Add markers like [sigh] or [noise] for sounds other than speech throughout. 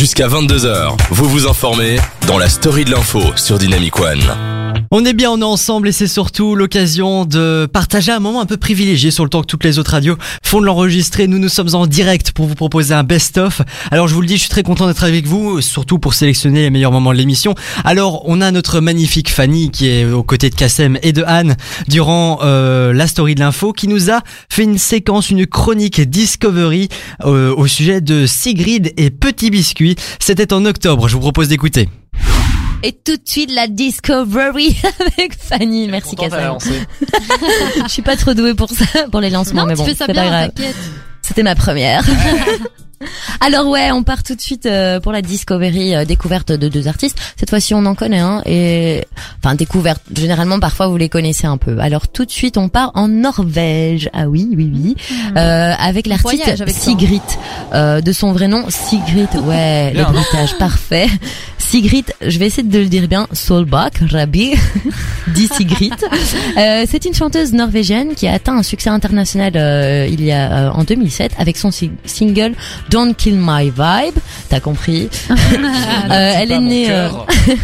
Jusqu'à 22h, vous vous informez dans la story de l'info sur Dynamic One. On est bien, on est ensemble et c'est surtout l'occasion de partager un moment un peu privilégié sur le temps que toutes les autres radios font de l'enregistrer. Nous, nous sommes en direct pour vous proposer un best-of. Alors, je vous le dis, je suis très content d'être avec vous, surtout pour sélectionner les meilleurs moments de l'émission. Alors, on a notre magnifique Fanny qui est aux côtés de Kassem et de Anne durant euh, la story de l'info qui nous a fait une séquence, une chronique Discovery euh, au sujet de Sigrid et Petit Biscuit. C'était en octobre, je vous propose d'écouter. Et tout de suite la Discovery [laughs] avec Fanny. Merci Kassem. [laughs] Je suis pas trop douée pour ça, pour les lancements, Non, mais tu bon, fais ça c'est pas bien, grave. t'inquiète. C'était ma première. [laughs] [laughs] Alors ouais, on part tout de suite euh, pour la Discovery euh, découverte de deux artistes. Cette fois-ci, on en connaît un et enfin découverte. Généralement, parfois vous les connaissez un peu. Alors tout de suite, on part en Norvège. Ah oui, oui, oui, Euh, avec l'artiste hein. Sigrid, euh, de son vrai nom Sigrid. [laughs] Ouais, le bruitage parfait. Sigrid, je vais essayer de le dire bien. Solbak Rabi, [laughs] dit Sigrid. Euh, c'est une chanteuse norvégienne qui a atteint un succès international euh, il y a euh, en 2007 avec son si- single Don't Kill My Vibe. T'as compris [laughs] Euh, Elle est née euh,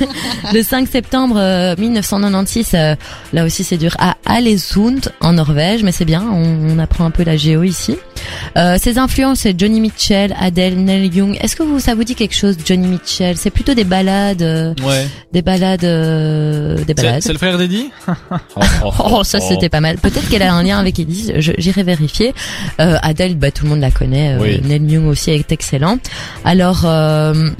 [laughs] le 5 septembre euh, 1996. euh, là aussi, c'est dur à Alesund en Norvège, mais c'est bien. On, on apprend un peu la géo ici. Euh, ses influences, c'est Johnny Mitchell, Adele, Neil Young. Est-ce que vous, ça vous dit quelque chose, Johnny Mitchell? C'est plutôt des balades, euh, Ouais. des balades, euh, des balades. c'est le frère d'Eddie? [laughs] Oh, ça c'était pas mal. Peut-être qu'elle a un lien avec Eddie, j'irai vérifier. Euh, Adele, bah, tout le monde la connaît. Euh, Oui. Neil Young aussi est excellent. Alors, euh,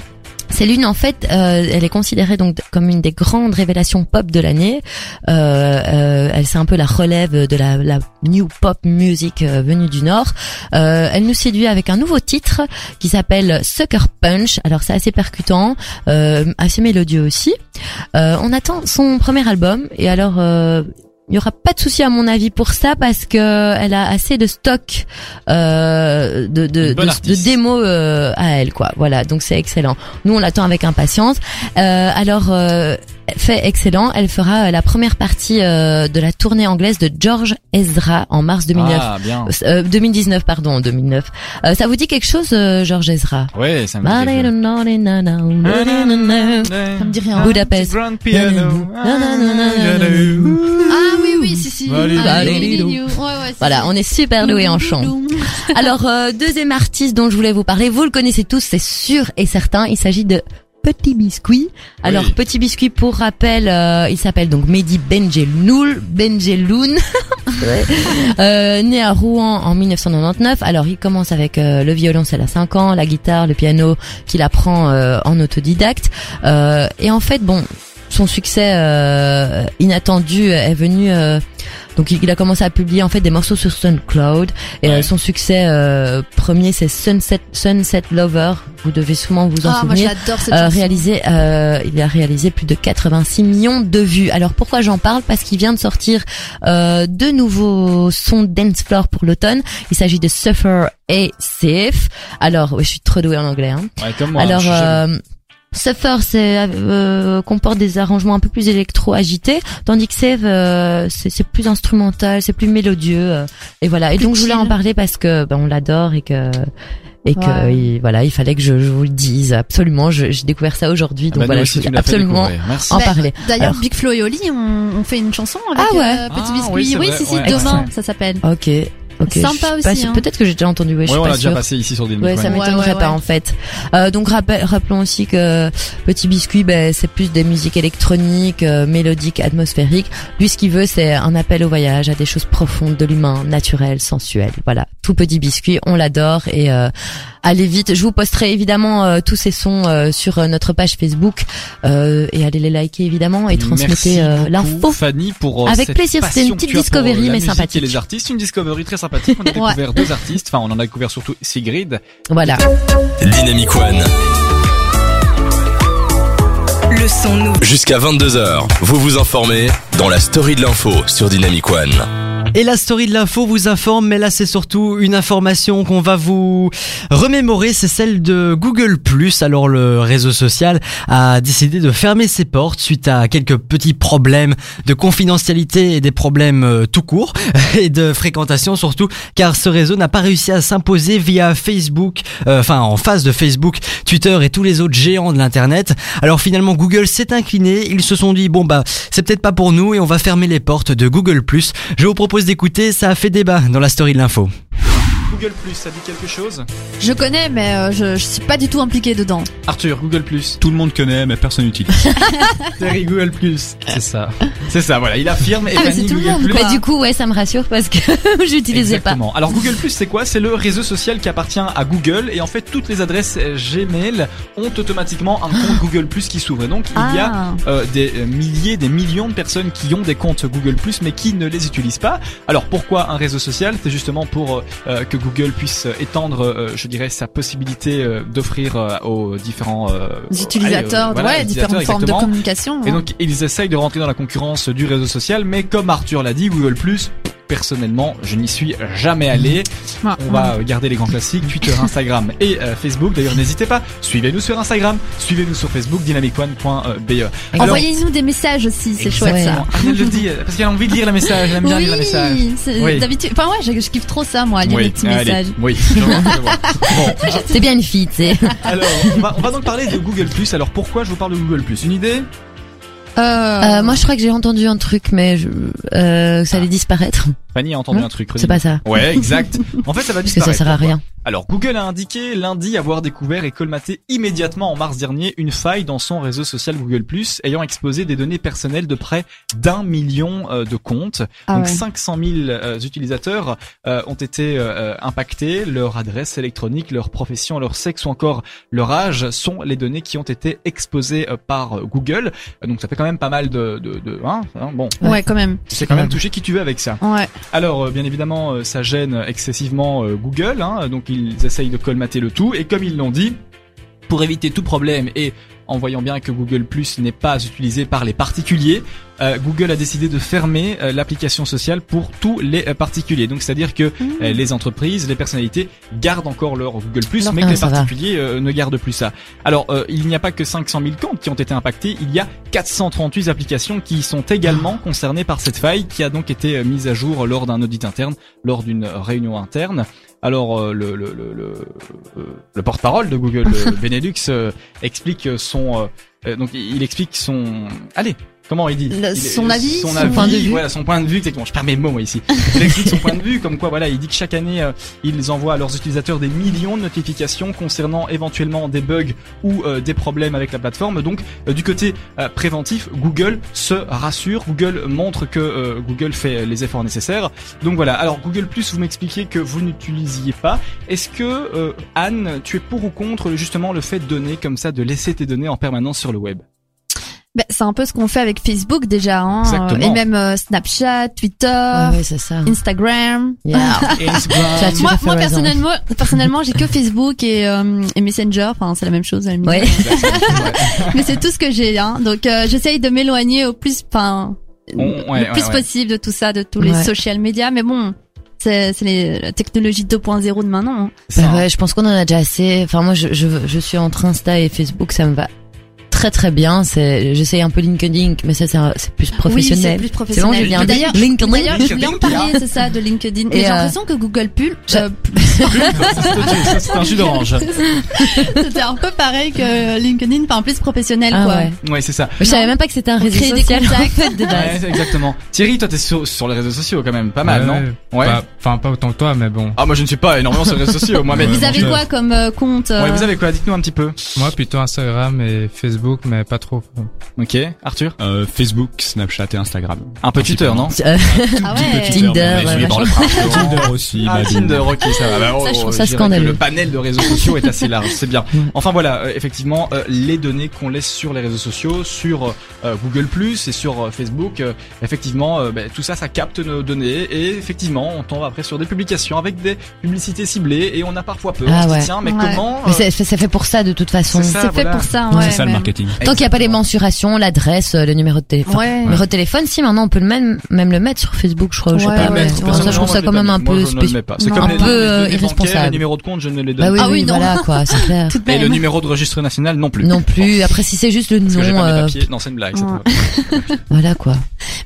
c'est l'une en fait, euh, elle est considérée donc comme une des grandes révélations pop de l'année. Euh, euh, elle c'est un peu la relève de la, la new pop music venue du Nord. Elle nous séduit avec un nouveau titre qui s'appelle Sucker Punch. Alors c'est assez percutant, assez mélodieux aussi. On attend son premier album et alors il y aura pas de souci à mon avis pour ça parce que elle a assez de stock euh, de de, de démos euh, à elle quoi. Voilà donc c'est excellent. Nous on l'attend avec impatience. Euh, alors euh, fait excellent. Elle fera euh, la première partie euh, de la tournée anglaise de George Ezra en mars 2009. Ah, bien. Euh, 2019 pardon 2009. Euh, ça vous dit quelque chose euh, George Ezra? Ouais, ça me dit quelque chose. Ça me dit rien. Budapest. Ah oui, oui, si, si. Voilà, on est super doué en chant. Alors, euh, deuxième artiste dont je voulais vous parler, vous le connaissez tous, c'est sûr et certain, il s'agit de Petit Biscuit. Alors, Oui. Petit Biscuit, pour rappel, euh, il s'appelle donc Mehdi Benjeloul, Benjeloun, [laughs] Ouais. euh, né à Rouen en 1999. Alors, il commence avec euh, le violoncelle à 5 ans, la guitare, le piano, qu'il apprend euh, en autodidacte. Euh, et en fait, bon, son succès euh, inattendu est venu... euh, donc il a commencé à publier en fait des morceaux sur SoundCloud et Ouais. euh, son succès euh, premier c'est Sunset Sunset Lover. Vous devez sûrement vous en Ah, moi souvenir. j'adore cette Euh, chanson. réalisé, euh, il a réalisé plus de 86 millions de vues. Alors pourquoi j'en parle? Parce qu'il vient de sortir euh, deux nouveaux sons dance floor pour l'automne. Il s'agit de Suffer et Safe. Alors, ouais, je suis trop douée en anglais. Hein. Ouais, comme moi. Alors, euh, Suffer, c'est euh, comporte des arrangements un peu plus électro agités, tandis que Save, euh, c'est c'est plus instrumental, c'est plus mélodieux, euh, et voilà. Et donc je voulais en parler parce que ben, on l'adore et que et que Ouais. il- voilà, il fallait que je, je vous le dise absolument. je- J'ai découvert ça aujourd'hui, Ah donc bah, voilà, je voulais absolument. Merci. en Bah, parler. D'ailleurs, Alors- Big Flo et Oli ont, ont fait une chanson avec Ah ouais. euh, Petit Ah, Biscuit. oui, Oui, c'est si, vrai, si, ouais. demain, Excellent. ça s'appelle. Ok. Ok. Sympa je aussi, hein. Peut-être que j'ai déjà entendu. Ouais, je Ouais, suis on pas l'a déjà passé ici sur Dynamic Ouais, ça m'étonnerait ouais, pas ouais. en fait. Euh, donc rappel- rappelons aussi que Petit Biscuit, ben, c'est plus des musiques électroniques, euh, mélodiques, atmosphériques. Lui, ce qu'il veut, c'est un appel au voyage, à des choses profondes de l'humain, naturel, sensuel. Voilà, tout Petit Biscuit, on l'adore et euh, allez vite. Je vous posterai évidemment euh, tous ces sons euh, sur euh, notre page Facebook euh, et allez les liker évidemment et transmettez Merci euh, beaucoup, l'info. Fanny pour euh, Avec cette plaisir, c'était une petite discovery, mais sympathique. Et les artistes, une discovery très sympathique. On a [laughs] découvert deux artistes. Enfin, on en a découvert surtout Sigrid. Voilà. Dynamic One. Le son nouveau. Jusqu'à 22h, vous vous informez dans la story de l'info sur Dynamic One. Et la story de l'info vous informe, mais là c'est surtout une information qu'on va vous remémorer, c'est celle de Google+. Alors le réseau social a décidé de fermer ses portes suite à quelques petits problèmes de confidentialité et des problèmes euh, tout court [laughs] et de fréquentation surtout, car ce réseau n'a pas réussi à s'imposer via Facebook, euh, enfin en face de Facebook, Twitter et tous les autres géants de l'internet. Alors finalement Google s'est incliné, ils se sont dit bon bah c'est peut-être pas pour nous et on va fermer les portes de Google+. Je vous propose d'écouter, ça a fait débat dans la story de l'info. Google Plus, ça dit quelque chose Je connais, mais euh, je, je suis pas du tout impliqué dedans. Arthur, Google Plus. Tout le monde connaît, mais personne n'utilise. [laughs] Terry, Google Plus. C'est ça. C'est ça, voilà, il affirme et Ah, mais Fanny, tout le Google monde, Plus. quoi. Bah, du coup, ouais, ça me rassure parce que [laughs] j'utilisais pas. Exactement. Alors Google Plus c'est quoi? C'est le réseau social qui appartient à Google et en fait toutes les adresses euh, Gmail ont automatiquement un compte Google Plus qui s'ouvre. Et donc il y a Ah. euh, des euh, milliers, des millions de personnes qui ont des comptes Google Plus mais qui ne les utilisent pas. Alors pourquoi un réseau social? C'est justement pour euh, que Google puisse euh, étendre, euh, je dirais, sa possibilité euh, d'offrir aux différents Les utilisateurs, allez, voilà, ouais, utilisateurs, différentes formes de communication. Et hein. donc ils essayent de rentrer dans la concurrence du réseau social, mais comme Arthur l'a dit, Google personnellement, je n'y suis jamais allé. Ah, On va garder les grands classiques, Twitter, [laughs] Instagram et euh, Facebook. D'ailleurs, n'hésitez pas, suivez-nous sur Instagram, suivez-nous sur Facebook, dynamicone.be. Envoyez-nous des messages aussi, c'est chouette ça. Elle le dit, euh, parce qu'elle a envie de lire le message, elle aime bien lire le message. Oui, c'est- Oui. d'habitude. Enfin ouais, je, je kiffe trop ça moi, lire les petits allez, messages. Oui. [laughs] Bon, C'est bien une fille, tu sais. alors, on va, on va donc parler de Google+. Alors, pourquoi je vous parle de Google+. Une idée? Euh, Euh, moi, je crois que j'ai entendu un truc, mais je, euh, ça allait disparaître. Fanny a entendu Hein un truc. C'est pas ça. Ouais, exact. En fait, ça va Parce que disparaître. ça sert à Pourquoi rien. Alors Google a indiqué lundi avoir découvert et colmaté immédiatement en mars dernier une faille dans son réseau social Google+, ayant exposé des données personnelles de près d'un million euh, de comptes. ah Donc ouais. 500 000 euh, utilisateurs euh, ont été euh, impactés, leur adresse électronique, leur profession, leur sexe ou encore leur âge sont les données qui ont été exposées euh, par euh, Google. Euh, Donc ça fait quand même pas mal de... de, de hein, hein, bon, Ouais, quand même. c'est quand même touché qui tu veux avec ça. Ouais. Alors, euh, bien évidemment, euh, ça gêne excessivement euh, Google, hein, donc ils essayent de colmater le tout, et comme ils l'ont dit, pour éviter tout problème et en voyant bien que Google Plus n'est pas utilisé par les particuliers, euh, Google a décidé de fermer euh, l'application sociale pour tous les euh, particuliers. Donc c'est-à-dire que euh, les entreprises, les personnalités gardent encore leur Google Plus, mais que ah, les particuliers ne gardent plus ça. Alors il n'y a pas que 500 000 comptes qui ont été impactés, il y a 438 applications qui sont également concernées par cette faille qui a donc été mise à jour lors d'un audit interne, lors d'une réunion interne. Alors le, le, le, le, le porte-parole de Google, [laughs] Benelux, explique son donc il explique son allez Comment il dit Le- Il- son avis, son, son avis, point de vue. voilà, son point de vue, exactement. Je perds mes mots moi ici. Il explique son point de vue, comme quoi voilà, il dit que chaque année euh, ils envoient à leurs utilisateurs des millions de notifications concernant éventuellement des bugs ou euh, des problèmes avec la plateforme. Donc euh, du côté préventif, Google se rassure, Google montre que Google fait les efforts nécessaires. Donc voilà. Alors Google Plus, vous m'expliquez que vous n'utilisiez pas. Est-ce que Anne, tu es pour ou contre justement le fait de donner comme ça, de laisser tes données en permanence sur le web? Ben, c'est un peu ce qu'on fait avec Facebook déjà, hein. Exactement. Et même euh, Snapchat, Twitter, Ouais, ouais, c'est ça. Instagram. Yeah. [laughs] [laughs] Instagram. Moi, moi personnellement, personnellement, j'ai que Facebook et, euh, et Messenger. Enfin, c'est la même chose. à la limite. Ouais. [laughs] Mais c'est tout ce que j'ai. Hein. Donc, euh, j'essaye de m'éloigner au plus, enfin, ouais, le plus ouais, ouais. possible de tout ça, de tous les Ouais. social media. Mais bon, c'est c'est les- la technologie 2.0 de maintenant. hein. Bah ouais, je pense qu'on en a déjà assez. Enfin, moi, je, je, je suis entre Insta et Facebook, ça me va très très bien. C'est, j'essaye un peu LinkedIn, mais ça, c'est, plus Oui, c'est professionnel. plus C'est bon, professionnel. D'ailleurs, LinkedIn. d'ailleurs, je [laughs] voulais en parler, c'est ça, de LinkedIn. Mais Et, j'ai euh, l'impression que Google Pull, je- euh, c'est un jus d'orange. c'était un peu pareil que LinkedIn, enfin plus professionnel, Ah quoi. ouais. Ouais, c'est ça. Je savais même pas que c'était un réseau créer des social en contacts. fait de base. Ouais, exactement. Thierry, toi, t'es sur, sur les réseaux sociaux quand même, pas mal, Ouais, non? Ouais. Enfin, pas autant que toi, mais bon. Ah, moi, je ne suis pas énormément sur les réseaux sociaux, moi-même. Vous avez quoi comme euh, compte euh, Ouais, vous avez quoi? Dites-nous un petit peu. Moi, plutôt Instagram et Facebook, mais pas trop. Ok, Arthur? Euh, Facebook, Snapchat et Instagram. Un peu Twitter, non? Euh, Ah ouais. Tinder, Mais je ouais, suis dans le Tinder aussi, Ah. Tinder, ok, ça va. Bah bah, oh, Ça, je trouve je ça dirais que scandaleux. Le panel de réseaux sociaux est assez large, c'est bien. [laughs] Enfin voilà, euh, effectivement, euh, les données qu'on laisse sur les réseaux sociaux, sur euh, Google et sur euh, Facebook, euh, effectivement, euh, bah, tout ça, ça capte nos données et effectivement, on tombe après sur des publications avec des publicités ciblées et on a parfois peur. Ah on se dit, ouais. tiens, mais Ouais. comment Mais c'est c'est fait pour ça de toute façon. C'est ça. C'est fait voilà. pour ça, Ouais, c'est ça le marketing. Tant qu'il n'y a pas les mensurations, l'adresse, euh, le numéro de téléphone. Ouais. Numéro de téléphone, si maintenant on peut le même, même le mettre sur Facebook, je crois. je sais pas. ouais. mais- Mettre, ça, je trouve ça quand même un peu Moi, je ne le spécial. mets pas. C'est Non. comme Un les, peu, irresponsable. les numéros de compte, je ne les donne Bah oui, pas. Ah oui, oui, non. voilà quoi, c'est clair. [laughs] Tout Et le numéro de registre national non plus. Non plus. Après, si c'est juste le Parce que j'ai nom, pas euh. Non, c'est une blague. c'est Ouais. [laughs] voilà quoi.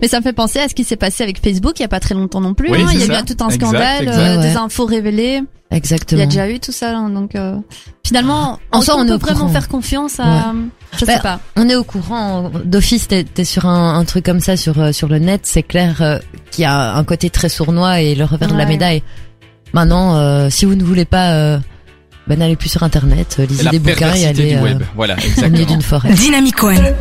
Mais ça me fait penser à ce qui s'est passé avec Facebook il y a pas très longtemps non plus. Oui, hein. Il y a eu tout un Exact, scandale, exact. euh, Ouais, des infos révélées. Il y Exactement. a déjà eu tout ça, hein, donc euh, finalement, En on, soi, on est peut vraiment courant. faire confiance à. Je Bah, sais pas. On est au courant. D'office, t'es t'es sur un, un truc comme ça sur sur le net. C'est clair euh, qu'il y a un côté très sournois et le revers de la médaille. Maintenant, euh, si vous ne voulez pas, euh, ben n'allez plus sur Internet, euh, lisez la des bouquins et allez du euh, web. Voilà, au milieu d'une forêt. Dynamic One.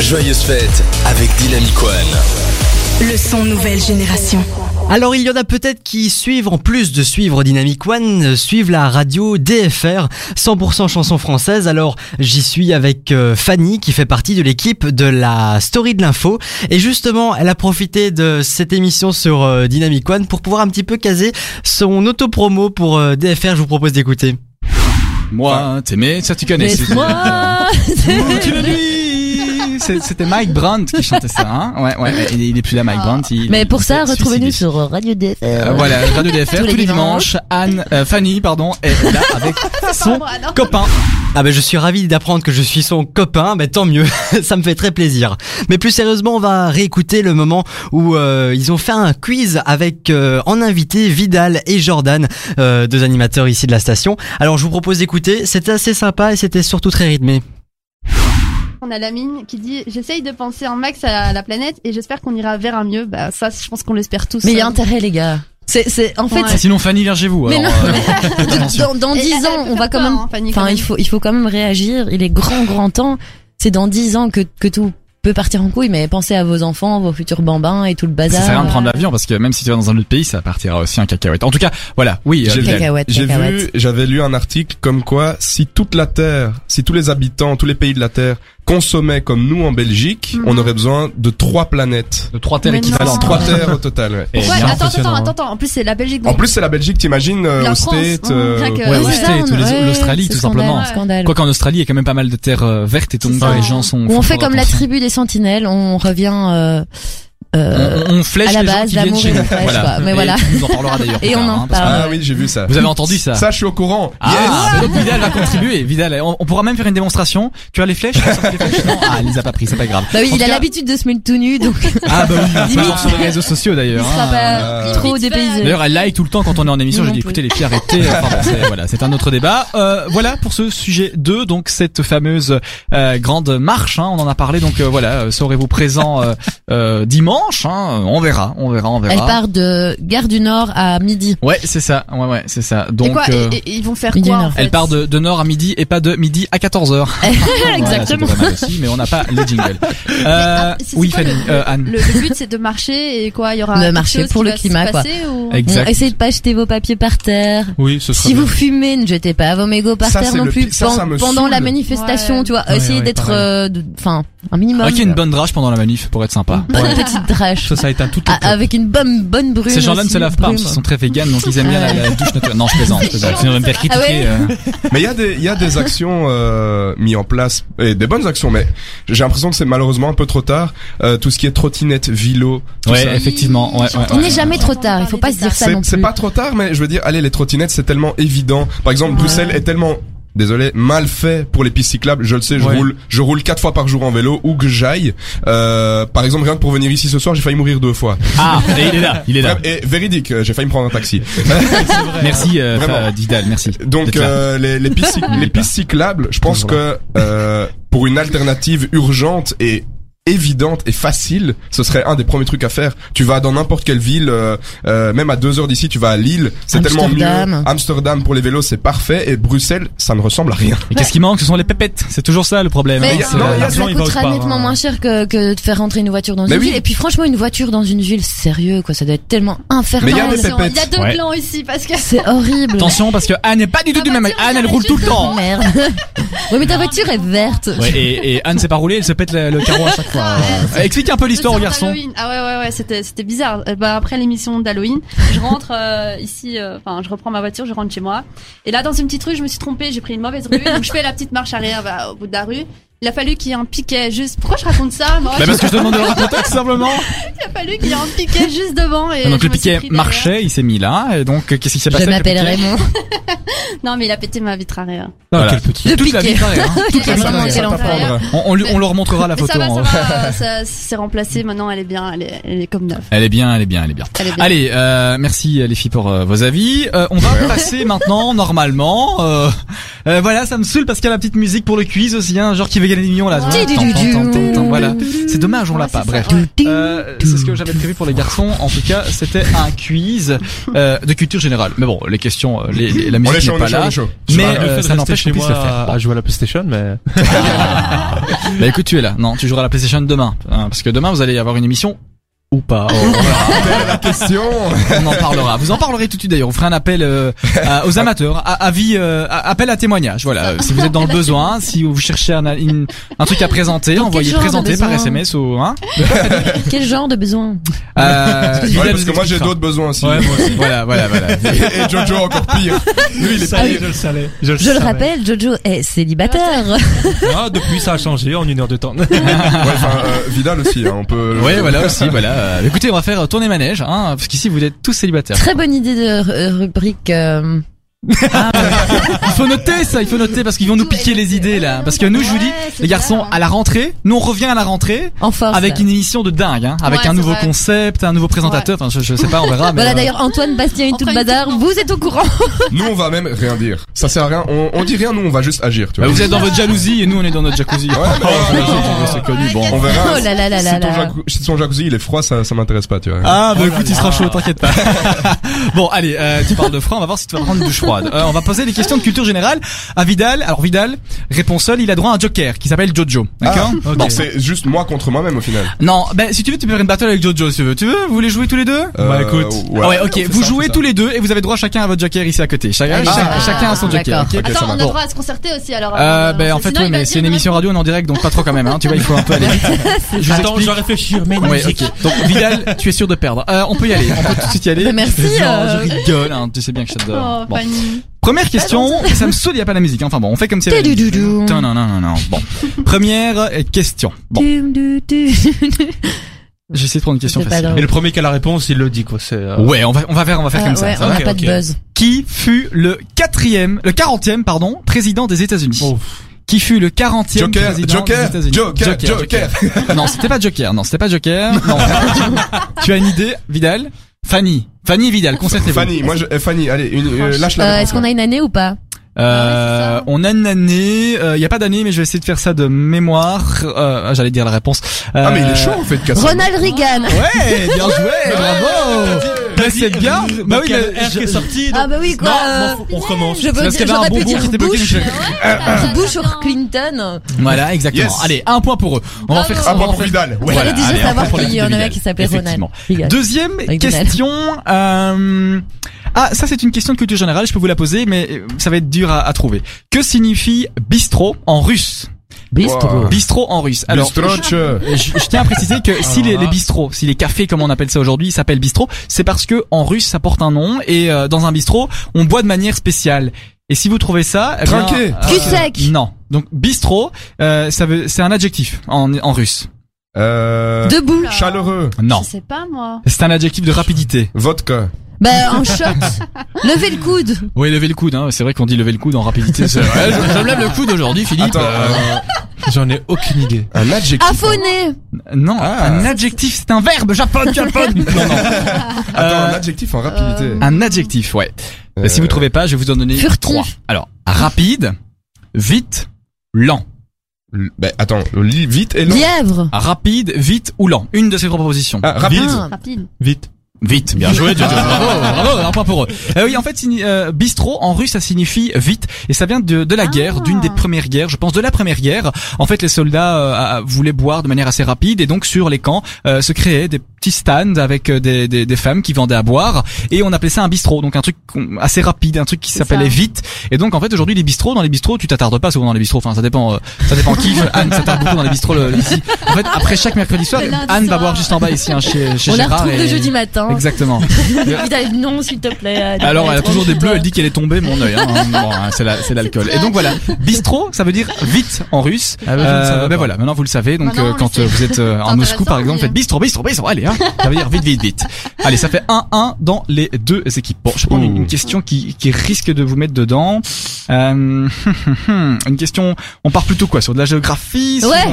Joyeuse fête avec Dynamic One. Le son nouvelle génération. Alors il y en a peut-être qui suivent, en plus de suivre Dynamic One, euh, suivent la radio DFR, 100% chanson française. Alors j'y suis avec euh, Fanny qui fait partie de l'équipe de la Story de l'info. Et justement, elle a profité de cette émission sur euh, Dynamic One pour pouvoir un petit peu caser son auto-promo pour DFR. Je vous propose d'écouter. Moi, t'aimais, ça [laughs] tu connais. c'est- C'était Mike Brandt qui chantait ça, hein Ouais, ouais, il est- il est plus là, Mike Brandt. il- Mais il pour ça, retrouvez-nous sur Radio DFR. Euh, voilà, Radio DFR, tous les, dimanches. Anne, euh, Fanny, pardon, est là avec [laughs] son Moi, copain. Ah ben je suis ravi d'apprendre que je suis son copain, mais tant mieux, [laughs] ça me fait très plaisir. Mais plus sérieusement, on va réécouter le moment où euh, ils ont fait un quiz avec euh, en invité Vidal et Jordan, euh, deux animateurs ici de la station. Alors je vous propose d'écouter, c'était assez sympa et c'était surtout très rythmé. On a la mine qui dit J'essaye de penser en max à la planète et j'espère qu'on ira vers un mieux. Bah, ça, je pense qu'on l'espère tous. Mais il y a intérêt, les gars. C'est, c'est, en fait, Ouais. Sinon, Fanny, vergez-vous. Mais alors, non, euh, [laughs] dans, dans Et 10 elle peut ans, on va quand même, hein, Fanny, enfin, il faut, il faut quand même réagir. Il est grand, grand temps. C'est dans 10 ans que, que tout peut partir en couille, mais pensez à vos enfants, vos futurs bambins et tout le Ça bazar. sert à rien de prendre l'avion parce que même si tu vas dans un autre pays, ça partira aussi en cacahuète. En tout cas, voilà, oui. euh, J'ai vu, j'avais lu un article comme quoi si toute la Terre, si tous les habitants, tous les pays de la Terre consommaient comme nous en Belgique, Mhm. on aurait besoin de trois planètes. de trois terres équivalentes. Trois terres au total, ouais. Et Ouais, attends, attends, attends, attends. En plus, c'est la Belgique. En plus, c'est la Belgique, t'imagines, euh, au State, hein, euh, rien que- Ouais, l'Australie, tout scandale, simplement. Scandale. Quoi qu'en Australie, il y a quand même pas mal de terres euh, vertes et tout, les gens sont. On fait comme la tribu des sentinelles, on revient, euh, On, on flèche à la les gens base, qui viennent l'amour chez et nous. la flèche, voilà. quoi. Mais Et voilà. tu nous en parlera d'ailleurs. [laughs] Et on en hein, parle. Ah oui, j'ai vu ça. Vous avez entendu ça Ça, je suis au courant. Ah, bah donc Vidal va contribuer. Vidal, on, on pourra même faire une démonstration. Tu as les flèches, les Non, [laughs] ah, elle les a pas pris, c'est pas grave. bah oui, En il a cas- l'habitude de se mettre tout nu, donc Ah bah oui, Limite. sur les réseaux sociaux il d'ailleurs. sera hein. pas Euh, trop dépaysé. D'ailleurs, elle like tout le temps quand on est en émission. Dis non écoutez les filles, arrêtez. [laughs] Enfin, bon, c'est, voilà, c'est un autre débat. Euh, voilà pour ce sujet 2, donc cette fameuse euh, grande marche. Hein, on en a parlé. Donc voilà, serez-vous présent euh, euh, dimanche hein, On verra, on verra, on verra. Elle part de Gare du Nord à midi. Ouais, c'est ça. Ouais, ouais, c'est ça. Et Donc. quoi euh, et, et ils vont faire quoi une en fait elle part de, de nord à midi et pas de midi à 14h. [laughs] Exactement. c'est pas mal aussi, mais on n'a pas les jingles. Euh, Ah, c'est- oui, Fanny, le, euh, Anne. le, le but c'est de marcher et quoi Il y aura marcher chose pour le climat, quoi. passer, ou... Exact. Bon, essayez de pas jeter vos papiers par terre. Oui, ce serait Si bien. vous fumez, ne jetez pas vos mégots par Ça, terre non le plus. Ça, ça pendant la manifestation, tu vois. Essayez d'être, euh, enfin, un minimum. Ait une bonne drache pendant la manif pour être sympa. Bonne petite drache. Ça, ça éteint toutes les Ah, avec une bonne, bonne brume. Ces gens-là ne se lavent pas parce qu'ils sont très véganes, donc ils aiment bien la, la douche [laughs] naturelle. Non, je plaisante, je plaisante. Sinon, on va me faire critiquer. Ah ouais euh. Mais il y a des, il y a des actions euh, mises en place et des bonnes actions, mais j'ai l'impression que c'est malheureusement un peu trop tard. Euh, tout ce qui est trottinette, vélo, tout Ouais, ça. effectivement. Ouais, n'est jamais trop tard. Il faut pas se dire ça non C'est pas trop tard, mais je veux dire, allez, les trottinettes, c'est tellement évident. Par exemple, Bruxelles est tellement Désolé, mal fait pour les pistes cyclables. Je le sais, je Ouais. roule, je roule quatre fois par jour en vélo où que j'aille. Euh, par exemple, rien que pour venir ici ce soir, j'ai failli mourir deux fois. Ah, [laughs] et il est là, il est là. Et véridique, euh, j'ai failli me prendre un taxi. [laughs] Merci, euh, Vraiment. Didal, merci. Donc euh, les, les, [laughs] pistes, les pistes cyclables, je pense que euh, pour une alternative urgente et évidente et facile, ce serait un des premiers trucs à faire. Tu vas dans n'importe quelle ville, euh, euh, même à deux heures d'ici, tu vas à Lille, c'est tellement mieux. Amsterdam. Amsterdam pour les vélos, c'est parfait. Et Bruxelles, ça ne ressemble à rien. Et qu'est-ce qui manque? Ce sont les pépettes. C'est toujours ça le problème. Mais y a- ça, non, il y a- ça coûtera nettement hein. moins cher que, que de faire rentrer une voiture dans Mais une oui. ville. Et puis franchement, une voiture dans une ville, sérieux quoi, ça doit être tellement infernal. Mais il y a des Attention, pépettes. Il y a deux Ouais. clans ici parce que C'est horrible. Attention parce que Anne n'est pas du tout du même. Anne elle roule tout le temps. Oh, merde. [laughs] oui, mais ta voiture est verte. Et, Anne sait pas rouler, elle se pète le, le carreau à chaque Euh, explique un peu l'histoire au garçon. Ah ouais ouais ouais, c'était c'était bizarre. Euh, bah après l'émission d'Halloween, je rentre euh, ici euh, enfin je reprends ma voiture, je rentre chez moi. Et là dans une petite rue, je me suis trompée, j'ai pris une mauvaise rue, donc je fais la petite marche arrière bah, au bout de la rue. Il a fallu qu'il y ait un piquet juste. Pourquoi je raconte ça moi? Bah parce que je te demande de le raconter tout simplement. [laughs] Il a fallu qu'il y ait un piquet juste devant et Ah, donc le piquet derrière. marchait, il s'est mis là, et donc qu'est-ce qui s'est passé Je m'appelle Raymond. [laughs] Non mais il a pété ma vitre arrière. Voilà. quel petit. Le [laughs] Toute la piquet. vie derrière, hein. Toute la Ça Ça l'enfer. t'apprendra. On, on, lui- on leur montrera la photo. ça va, ça hein. va, [laughs] ça s'est remplacé. Maintenant elle est bien, elle est, elle est comme neuve. Elle est bien, elle est bien, elle est bien. Elle est bien. Allez, euh, merci les filles pour euh, vos avis. Euh, on va passer maintenant normalement. Euh, euh, voilà, ça me saoule parce qu'il y a la petite musique pour le quiz aussi, hein, genre qui veut gagner des millions là. Voilà, c'est dommage, on l'a pas. Bref, ça. Euh, c'est ce que j'avais prévu pour les garçons. En tout cas, c'était un quiz euh, de culture générale. Mais bon, les questions, euh, les, les- la musique on pas est là. chaud. Mais le fait euh, de ça n'empêche qu'on puisse le faire. à, à jouer à la PlayStation, mais [laughs] Bah écoute, tu es là. Non, tu joueras à la PlayStation demain, hein, parce que demain vous allez avoir une émission ou pas. Oh, [laughs] on verra. [laughs] la question. On en parlera. Vous en parlerez tout de suite d'ailleurs. On fera un appel euh, à- aux [laughs] amateurs, à, avis, euh, à- appel à témoignage. Voilà. Euh, Si vous êtes dans le besoin, si vous cherchez un, une- un truc à présenter, Dans envoyez présenter par SMS ou hein. Quel genre de besoin Euh, Ouais, Vidal parce que moi j'ai d'autres besoins aussi. Ouais, moi aussi. Voilà, voilà, voilà. Et, et Jojo encore pire. Lui il est pire. je le savais. Je le, Je le rappelle, Jojo est célibataire. Ah, depuis ça a changé en une heure de temps. Ouais, enfin euh, Vidal aussi. Hein, on peut. Ouais, voilà aussi, voilà. Euh, écoutez, on va faire tourner manège, hein, parce qu'ici vous êtes tous célibataires. Très bonne idée de euh, euh, [laughs] Il faut noter ça, il faut noter parce qu'ils vont nous piquer les idées là. Parce que nous, je vous dis, les garçons, à la rentrée, nous on revient à la rentrée en force. avec une émission de dingue, hein, avec Ouais, un nouveau vrai. concept, un nouveau présentateur. Enfin, je, je sais pas, on verra. [laughs] Mais Voilà euh, d'ailleurs Antoine Bastien et tout le bazar, vous êtes au courant. [laughs] Nous on va même rien dire. Ça sert à rien. On, on dit rien. Nous on va juste agir. Tu bah, vois. vous êtes dans votre jalousie et nous on est dans notre jacuzzi. Ouais, non, non, c'est connu. Bon. On verra. Oh là là là si, là ton là. jacuzzi, si ton jacuzzi il est froid, ça, ça m'intéresse pas, tu vois. Ah bah écoute, il sera chaud, t'inquiète pas. bon, allez, euh, tu parles de froid, on va voir si tu vas prendre une douche froide. Euh, on va poser des questions de culture générale à Vidal. Alors Vidal répond seul, il a droit à un joker qui s'appelle Jojo. D'accord Ah, donc c'est juste moi contre moi-même au final. Non, ben si tu veux, tu peux faire une battle avec Jojo si tu veux. Tu veux Vous voulez jouer tous les deux Bah, écoute. Ah ouais, ok. Vous ça, jouez tous les deux et vous avez droit chacun à votre joker ici à côté. Chacun, Ah, chac- ah, chacun a son joker. d'accord. ok Ok, ça Attends, on a droit à se concerter aussi alors. Euh, euh, ben en fait, sinon, oui, mais c'est une émission radio, on est en direct, donc pas trop quand même. Hein. Tu vois, il faut un peu aller vite. [laughs] Je vous Attends, je dois réfléchir, mais Ouais, ok. Donc Vidal, tu es sûr de perdre. Euh, on peut y aller. On peut tout de suite y aller. Merci, euh. je rigole. Hein. Tu sais bien que. Oh, Bon. Fanny. Première question. Ça me saoule, il y a pas la musique. hein. Enfin bon, on fait comme si. Non, non, non, non, non. Bon. [laughs] Première question. Bon, j'essaie de prendre une question pas facile. Et le premier qui a la réponse, il le dit, quoi. C'est, euh, Ouais, on va, on va faire, on va faire Ah, comme ça. ouais, ça on n'a pas ok. de buzz. Qui fut le quatrième, le quarantième, pardon, président des États-Unis? Oh. Qui fut le quarantième Joker, président Joker, des États-Unis Joker, Joker. Non, c'était pas Joker. Non, c'était pas Joker. Non. [laughs] tu as une idée, Vidal? Fanny. Fanny Vidal, concertez-vous. Fanny, moi je, eh, Fanny, allez, une, euh, lâche la Euh. Est-ce qu'on a une année ou pas? Euh, Ah ouais, on a une année. Il y a pas d'année, mais je vais essayer de faire ça de mémoire. Euh, J'allais dire la réponse. Ah mais il Euh, est chaud en fait. Ronald Reagan. Ouais, bien joué, bravo. Mais c'est bien. Bah oui, qui est sorti. Ah bah oui quoi. Non, euh, on recommence. Je veux dire, j'aurais pu dire était bloqué, Bush. donc Bush ou Clinton. Voilà, exactement. Yes. Allez, un point pour eux. On va faire ça. Un on va point pour Vidal. Ouais. Fallait déjà savoir qu'il y en avait qui s'appelait Ronald. Deuxième question. Euh... Ah, ça c'est une question de culture générale. Je peux vous la poser, mais ça va être dur à, à trouver. Que signifie bistrot en russe? Bistro. Wow. Bistrot en russe. Alors, Bistroche. je, je tiens à préciser que si les, les bistrots, si les cafés comme on appelle ça aujourd'hui, s'appellent bistrot, c'est parce que en russe ça porte un nom et euh, dans un bistrot on boit de manière spéciale. Et si vous trouvez ça, eh bien, Trinqué. Cul sec. Non. Donc bistrot, euh, ça veut, c'est un adjectif en, en russe. Euh, Debout. chaleureux. Non. Je sais pas moi. C'est un adjectif de rapidité. Vodka. Bah en shot. [laughs] Levez le coude. Oui, lever le coude. Hein. C'est vrai qu'on dit lever le coude en rapidité. C'est vrai. [laughs] Je, je me lève le coude aujourd'hui, Philippe. Attends, Euh, euh, J'en ai aucune idée. un adjectif. Affonné. non, Ah. un adjectif, c'est un verbe. Japon, Japon. [laughs] non, non. Attends, Euh, un adjectif en rapidité. Un adjectif, ouais. Euh, Si vous trouvez pas, je vais vous en donner Furtif. trois. Alors, rapide, vite, lent. L- Bah, attends, vite et lent. Lièvre. Rapide, vite ou lent. Une de ces trois propositions. Ah, rapide. Ah. Rapide. Vite. Vite, bien joué, Jojo. Bravo, bravo, un point pour eux. Euh, oui, en fait, euh, bistrot en russe, ça signifie vite, et ça vient de, de la guerre, d'une des premières guerres, je pense de la première guerre. En fait, les soldats euh, euh, voulaient boire de manière assez rapide, et donc sur les camps euh, se créaient des stands avec euh, des, des, des femmes qui vendaient à boire, et on appelait ça un bistrot, donc un truc assez rapide, un truc qui s'appelait vite. Et donc en fait, aujourd'hui, les bistrots, dans les bistrots, tu t'attardes pas souvent dans les bistrots. Enfin, ça dépend, euh, ça dépend qui. [laughs] Anne s'attarde beaucoup dans les bistrots le- ici. En fait, après chaque mercredi soir, Anne va boire juste en bas ici, hein, chez, chez On la Gérard. retrouve le jeudi matin. Exactement. [laughs] Non, s'il te plaît. Anne. Alors, elle a toujours des bleus, elle dit qu'elle est tombée, mon œil. Hein. [laughs] Bon, hein, c'est la- c'est l'alcool. Et donc voilà, bistrot, ça veut dire vite en russe. Ah bah, ben voilà, maintenant vous le savez. Donc euh, on quand euh, vous êtes euh, en Moscou, par exemple, faites bistrot, bistrot, bistrot. Allez, hein. Ça veut dire vite, vite, vite. Allez, ça fait 1-1 dans les deux équipes. Bon, je prends une, une question qui, qui risque de vous mettre dedans. Euh, [laughs] une question. On part plutôt quoi sur de la géographie sur, Ouais.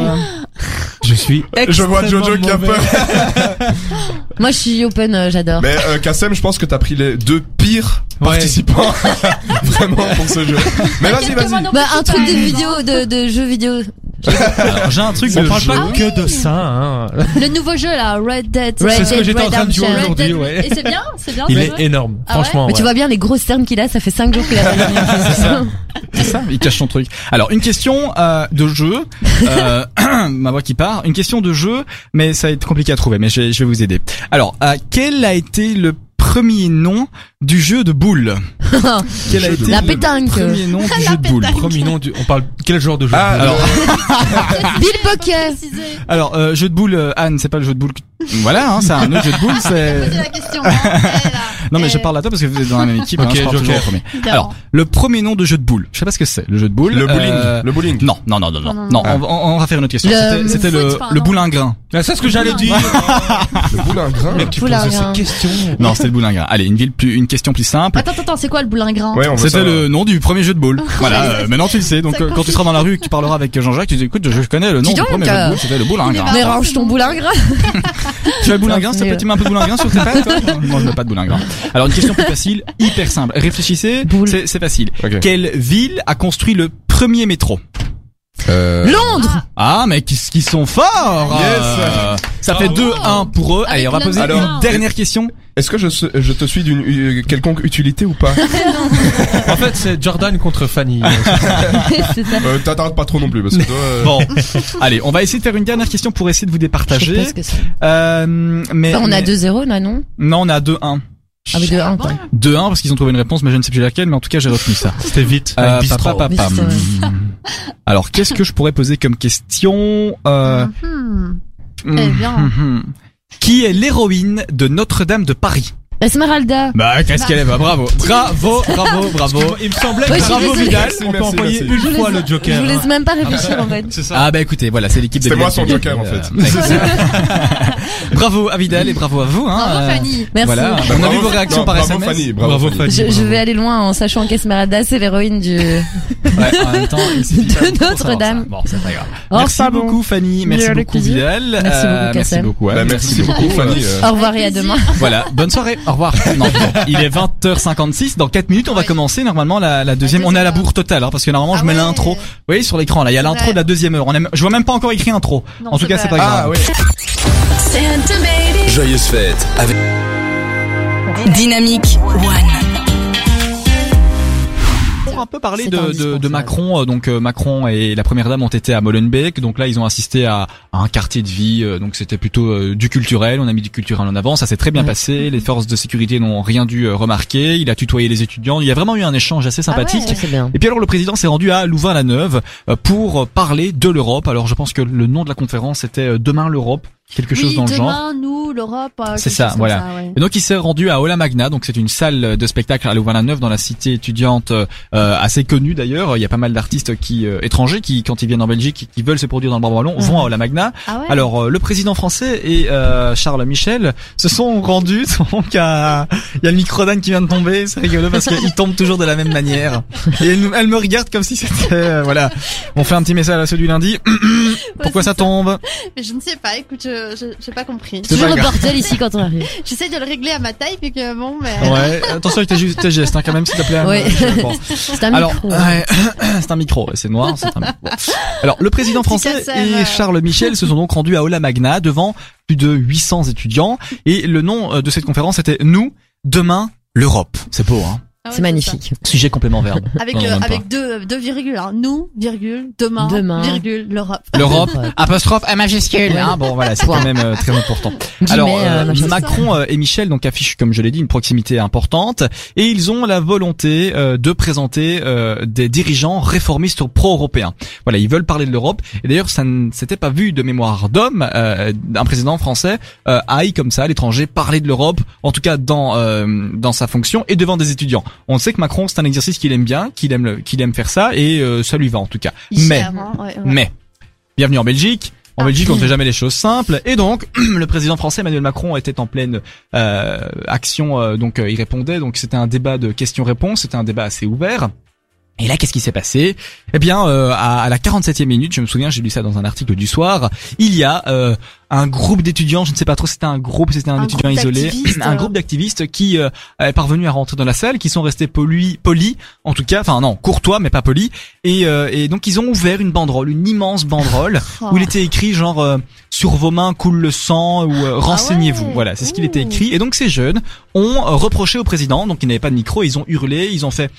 Je suis. Je vois Jojo qui a peur. [laughs] Moi, je suis open, euh, j'adore. Mais euh, Kassem, je pense que t'as pris les deux pires Ouais. participants [laughs] vraiment pour ce jeu. Mais vas-y, vas-y. Bah, un truc de vidéo, de, de jeux vidéo. J'ai un truc. On de parle jeu. pas que de ça. Hein. Le nouveau jeu là, Red Dead. Red C'est ce que j'étais en train de jouer aujourd'hui. Ouais. Et c'est bien, c'est bien. Il est énorme, Ah ouais franchement. Mais tu vois bien les grosses cernes qu'il a, ça fait 5 jours qu'il a. C'est ça. C'est ça, il cache son truc. Alors, une question euh, de jeu, euh, [clears throat] ma voix qui part, une question de jeu, mais ça va être compliqué à trouver, mais je, je vais vous aider. Alors, euh, quel a été le premier nom du jeu de boules [laughs] Quel a de été La le pétanque. premier nom du [laughs] jeu de boules Premier nom du. On parle quel genre de jeu Ah, Alors, [laughs] Bill Pocket. Alors euh, jeu de boules, euh, Anne, c'est pas le jeu de boules. que- Voilà, hein, c'est un autre jeu de boules. C'est Posez la question. hein. Eh, là. non, mais je Eh, parle à toi parce que vous êtes dans la même équipe. Ok, hein, je parle Joker. toujours en premier. évidemment. Alors, le premier nom de jeu de boules. Je sais pas ce que c'est. Le jeu de boules. Le bowling. euh, Le bowling. Non, non, non, non, non. Non, non, Non, non. on, va- on va faire une autre question. Le- C'était- le C'était boulingrin. Ah, C'est ce que j'allais dire. Le boulingrin. Mais tu poses rien. cette question. Non, c'était le boulingrin. Allez, une ville plus, une question plus simple. Attends, attends, c'est quoi le boulingrin Ouais, C'était le nom du premier jeu de boules. [laughs] voilà, euh, maintenant tu le sais. Donc Ça euh, quand tu seras dans la rue et que tu parleras avec Jean-Jacques, tu dis écoute, je, je connais le nom Dis du donc, premier jeu de euh, boules, c'était le boulingrin. Mais range ton boulingrin. [laughs] Tu as le boulingrin, plaît, nul. tu mets un peu de boulingrin sur tes pattes toi Moi je mets pas de boulingrin. Alors une question plus facile, hyper simple. Réfléchissez, Boule. c'est facile. Quelle ville a construit le premier métro? Euh, Londres. Ah mais qui, qui sont forts Yes. Euh, Ça fait 2-1 pour eux. Allez, on va poser Alors- une dernière question. Est-ce que je, te suis d'une euh, quelconque utilité ou pas? [laughs] En fait, c'est Jordan contre Fanny. [laughs] Euh, T'attardes pas trop non plus parce que toi. euh, Bon, allez, on va essayer de faire une dernière question pour essayer de vous Je sais départager. pas ce que c'est. Euh, mais Bah, on a mais- 2-0 là, non? Non, on a 2-1. Ah oui, 2-1 quoi. 2-1 parce qu'ils ont trouvé une réponse, mais je ne sais plus laquelle, mais en tout cas j'ai retenu ça. [laughs] C'était vite. Euh, Avec papa, papa, hmm. Alors, qu'est-ce que je pourrais poser comme question euh, Mhm. hmm, Eh bien. [laughs] Qui est l'héroïne de Notre-Dame de Paris? Esmeralda. Bah, qu'est-ce qu'elle est bah, Bravo, bravo, [laughs] bravo, bravo. Il me semblait Ouais, que je suis bravo désolée. Vidal, Merci, on peut merci, envoyer merci. une fois le Je Joker. vous laisse même pas réfléchir en fait. C'est ça. Ah bah écoutez, voilà, c'est l'équipe de C'était moi Vidal son qui- joker, en fait. Euh, exact. [laughs] bravo à Vidal et bravo à vous. Hein. Bravo Euh, Fanny. Merci. Voilà, Bah, on a bravo- vu vos réactions non, par bravo SMS. Fanny, bravo. Fanny. Je, je vais aller loin en sachant qu'Esmeralda c'est l'héroïne du. [laughs] Ouais, [laughs] en même temps, il suffit De Notre-Dame. Bon, c'est pas grave. Merci beaucoup Fanny, merci beaucoup plaisir. Vidal. Merci beaucoup, merci beaucoup. Bah, merci beaucoup Fanny. euh. Au revoir et à demain. Voilà, bonne soirée, au revoir. Non, bon, il est 20h56, dans 4 minutes on va Ouais. commencer normalement la, la deuxième, on est à la deuxième bourre totale, hein, parce que normalement Ah je mets ouais. l'intro, vous voyez sur l'écran là, il y a l'intro Ouais. de la deuxième heure, on aime, je vois même pas encore écrit intro, Non, en tout c'est cas c'est pas grave. Ah ouais. Joyeuse fête avec Dynamique One. Un peu parler de, de, de indispensable. Macron, euh, donc euh, Macron et la première dame ont été à Molenbeek, donc là ils ont assisté à, à un quartier de vie, euh, donc c'était plutôt euh, du culturel, on a mis du culturel en avant, ça s'est très bien Ouais. passé, les forces de sécurité n'ont rien dû remarquer, il a tutoyé les étudiants, il y a vraiment eu un échange assez sympathique. C'est bien. Et puis alors le président s'est rendu à Louvain-la-Neuve pour parler de l'Europe. Alors je pense que le nom de la conférence était Demain l'Europe, quelque chose dans le genre. demain, nous, l'Europe. euh, C'est ça, voilà. ça, ouais. Et donc il s'est rendu à Ola Magna, donc c'est une salle de spectacle à Louvain-la-Neuve dans la cité étudiante euh, assez connue d'ailleurs. Il y a pas mal d'artistes qui euh, étrangers qui quand ils viennent en Belgique qui veulent se produire dans le bras ballon vont à Ola Magna. Ah ouais. Alors euh, le président français et euh, Charles Michel se sont rendus [laughs] donc à il y a le micro d'Anne qui vient de tomber, c'est rigolo parce [laughs] qu'il tombe toujours de la même manière. Et elle, me regarde comme si c'était euh, voilà. On fait un petit message à ceux du lundi. [clears throat] Pourquoi ça tombe? Mais je ne sais pas, écoute, je, je, je, j'ai pas compris. C'est Toujours pas le grave. bordel ici quand on arrive. [laughs] J'essaie de le régler à ma taille, puis que bon, mais. Ouais, attention avec tes, ju- tes gestes, hein, quand même, s'il te plaît. Ouais. Euh, [laughs] bon. C'est un Alors, micro. ouais, [coughs] c'est un micro, ouais, c'est noir, c'est un micro. Bon. Alors, le président français et casseur. Charles Michel se sont donc rendus à Ola Magna devant plus de 800 étudiants et le nom euh, de cette conférence était Nous, demain, l'Europe. C'est beau, hein. Ah ouais, C'est magnifique. Sujet complément verbe. [laughs] Avec, Non, euh, avec deux, deux virgules, hein. Nous, virgule, demain, Demain. virgule, l'Europe. L'Europe, [laughs] apostrophe à majuscule. Hein, bon, voilà, c'est quand même euh, très important. Alors, euh, euh. Macron euh, et Michel donc affichent, comme je l'ai dit, une proximité importante et ils ont la volonté euh, de présenter euh, des dirigeants réformistes pro-européens. Voilà, ils veulent parler de l'Europe et d'ailleurs ça ne s'était pas vu de mémoire d'homme euh, un président français euh, aille comme ça à l'étranger parler de l'Europe, en tout cas dans euh, dans sa fonction et devant des étudiants. On sait que Macron c'est un exercice qu'il aime bien, qu'il aime qu'il aime faire ça et euh, ça lui va en tout cas. Mais gère, ouais, ouais. mais, bienvenue en Belgique. En. Belgique, on ne fait jamais les choses simples. Et donc, [clears throat] le président français Emmanuel Macron était en pleine euh, action. euh, donc, euh, il répondait. Donc, c'était un débat de questions-réponses. C'était un débat assez ouvert. Et là, qu'est-ce qui s'est passé? Eh bien, euh, à, à la 47e minute, je me souviens, j'ai lu ça dans un article du soir. Il y a euh, un groupe d'étudiants, je ne sais pas trop, si c'était un groupe, si c'était un, Un étudiant isolé, [clears throat] un euh. groupe d'activistes qui euh, est parvenu à rentrer dans la salle, qui sont restés polis, polis, en tout cas, enfin non, courtois mais pas polis. Et, euh, et donc ils ont ouvert une banderole, une immense banderole Oh. où il était écrit genre euh, sur vos mains coule le sang ou euh, renseignez-vous. ouais. Voilà, c'est ce qu'il était écrit. Et donc ces jeunes ont euh, reproché au président, donc ils n'avaient pas de micro, ils ont hurlé, ils ont fait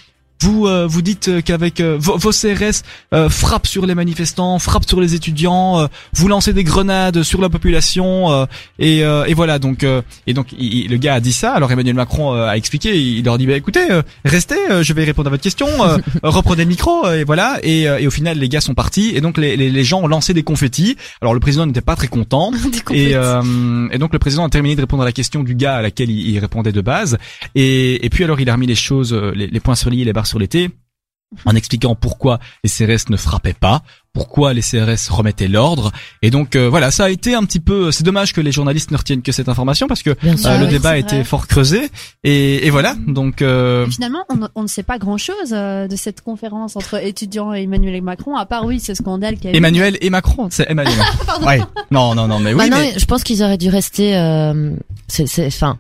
vous euh, vous dites euh, qu'avec euh, vos, vos CRS euh, frappent sur les manifestants, frappent sur les étudiants, euh, vous lancez des grenades sur la population euh, et, euh, et voilà donc euh, et donc il- il- le gars a dit ça. Alors Emmanuel Macron euh, a expliqué, il leur dit bah écoutez euh, restez, euh, je vais répondre à votre question, euh, [laughs] reprenez le micro et voilà et, euh, et au final les gars sont partis et donc les, les, les gens ont lancé des confettis. Alors le président n'était pas très content [laughs] et, et donc le président a terminé de répondre à la question du gars à laquelle il, il répondait de base. Et, et puis alors il a remis les choses, les, les points sur les barres sur t, en expliquant pourquoi les CRS ne frappaient pas, pourquoi les CRS remettaient l'ordre. Et donc euh, voilà, ça a été un petit peu. C'est dommage que les journalistes ne retiennent que cette information parce que euh, sûr. Le oui, débat a c'est été vrai. fort creusé. Et, et voilà, donc. euh, Et Finalement, on, on ne sait pas grand-chose euh, de cette conférence entre étudiants et Emmanuel et Macron, à part oui ce scandale qui a eu. Emmanuel et Macron, c'est Emmanuel. [laughs] Pardon. ouais. Non, non, non, mais oui. Bah non, mais- je pense qu'ils auraient dû rester. Euh, c'est, c'est, enfin,